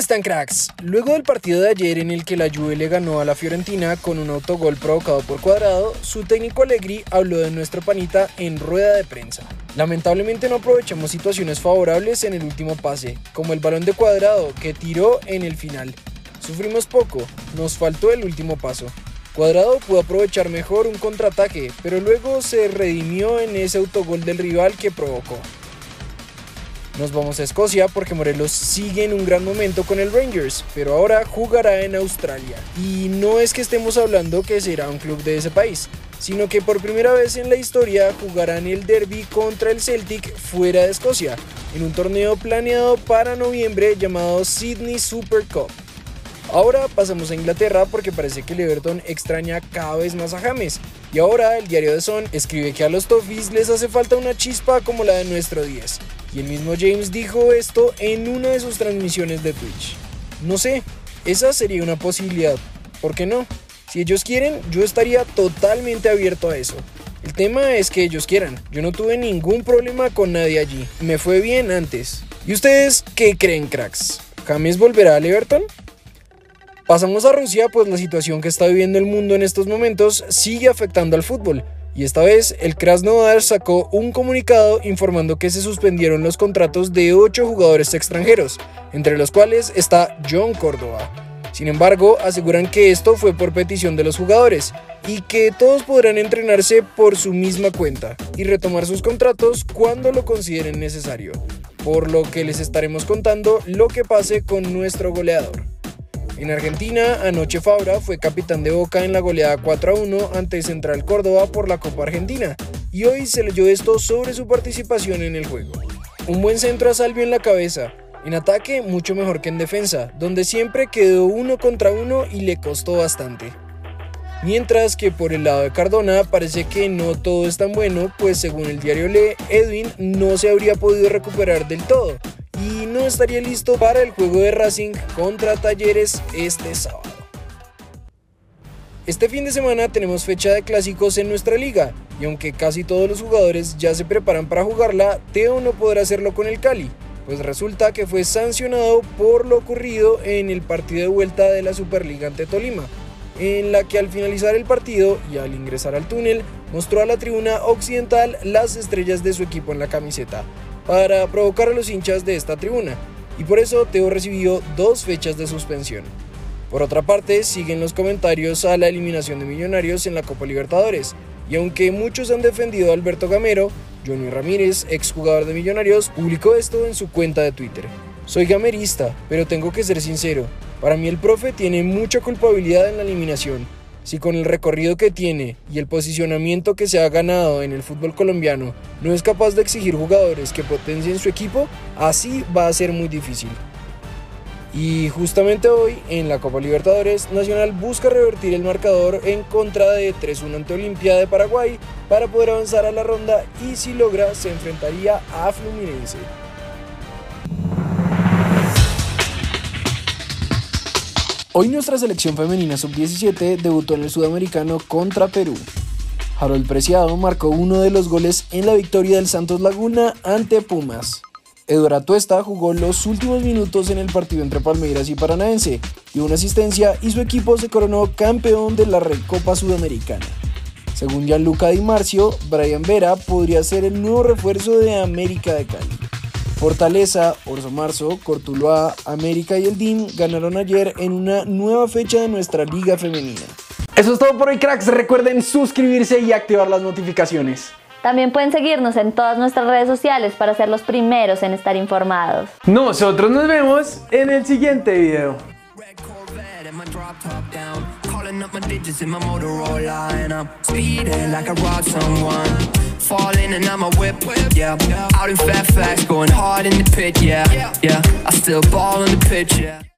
están cracks? Luego del partido de ayer en el que la Juve le ganó a la Fiorentina con un autogol provocado por Cuadrado, su técnico Allegri habló de nuestro panita en rueda de prensa. Lamentablemente no aprovechamos situaciones favorables en el último pase, como el balón de Cuadrado que tiró en el final. Sufrimos poco, nos faltó el último paso. Cuadrado pudo aprovechar mejor un contraataque, pero luego se redimió en ese autogol del rival que provocó. Nos vamos a Escocia porque Morelos sigue en un gran momento con el Rangers, pero ahora jugará en Australia. Y no es que estemos hablando que será un club de ese país, sino que por primera vez en la historia jugarán el derby contra el Celtic fuera de Escocia, en un torneo planeado para noviembre llamado Sydney Super Cup. Ahora pasamos a Inglaterra porque parece que el Everton extraña cada vez más a James. Y ahora el diario The Sun escribe que a los Toffees les hace falta una chispa como la de nuestro 10. Y el mismo James dijo esto en una de sus transmisiones de Twitch. No sé, esa sería una posibilidad. ¿Por qué no? Si ellos quieren, yo estaría totalmente abierto a eso. El tema es que ellos quieran. Yo no tuve ningún problema con nadie allí. Me fue bien antes. ¿Y ustedes qué creen, cracks? ¿James volverá al Everton? Pasamos a Rusia, pues la situación que está viviendo el mundo en estos momentos sigue afectando al fútbol. Y esta vez el Krasnodar sacó un comunicado informando que se suspendieron los contratos de 8 jugadores extranjeros, entre los cuales está John Córdoba. Sin embargo, aseguran que esto fue por petición de los jugadores y que todos podrán entrenarse por su misma cuenta y retomar sus contratos cuando lo consideren necesario, por lo que les estaremos contando lo que pase con nuestro goleador. En Argentina, anoche Fabra fue capitán de Boca en la goleada 4 a 1 ante Central Córdoba por la Copa Argentina, y hoy se leyó esto sobre su participación en el juego. Un buen centro a Salvio en la cabeza, en ataque mucho mejor que en defensa, donde siempre quedó uno contra uno y le costó bastante. Mientras que por el lado de Cardona parece que no todo es tan bueno, pues según el diario Le, Edwin no se habría podido recuperar del todo, no estaría listo para el juego de Racing contra Talleres este sábado. Este fin de semana tenemos fecha de clásicos en nuestra liga y aunque casi todos los jugadores ya se preparan para jugarla, Teo no podrá hacerlo con el Cali, pues resulta que fue sancionado por lo ocurrido en el partido de vuelta de la Superliga ante Tolima, en la que al finalizar el partido y al ingresar al túnel mostró a la tribuna occidental las estrellas de su equipo en la camiseta, para provocar a los hinchas de esta tribuna, y por eso Teo recibió dos fechas de suspensión. Por otra parte, siguen los comentarios a la eliminación de Millonarios en la Copa Libertadores, y aunque muchos han defendido a Alberto Gamero, Johnny Ramírez, exjugador de Millonarios, publicó esto en su cuenta de Twitter. Soy gamerista, pero tengo que ser sincero, para mí el profe tiene mucha culpabilidad en la eliminación, si con el recorrido que tiene y el posicionamiento que se ha ganado en el fútbol colombiano no es capaz de exigir jugadores que potencien su equipo, así va a ser muy difícil. Y justamente hoy en la Copa Libertadores, Nacional busca revertir el marcador en contra de 3-1 ante Olimpia de Paraguay para poder avanzar a la ronda y si logra se enfrentaría a Fluminense. Hoy nuestra selección femenina sub-17 debutó en el sudamericano contra Perú. Harold Preciado marcó uno de los goles en la victoria del Santos Laguna ante Pumas. Eduardo Tuesta jugó los últimos minutos en el partido entre Palmeiras y Paranaense, dio una asistencia y su equipo se coronó campeón de la Recopa Sudamericana. Según Gianluca Di Marcio, Brian Vera podría ser el nuevo refuerzo de América de Cali. Fortaleza, Orso Marzo, Cortuloa, América y el DIN ganaron ayer en una nueva fecha de nuestra liga femenina. Eso es todo por hoy, cracks. Recuerden suscribirse y activar las notificaciones. También pueden seguirnos en todas nuestras redes sociales para ser los primeros en estar informados. Nosotros nos vemos en el siguiente video. Falling and I'm a whip, yeah. Out in Fairfax, going hard in the pit, yeah, yeah. I still ball on the pitch, yeah.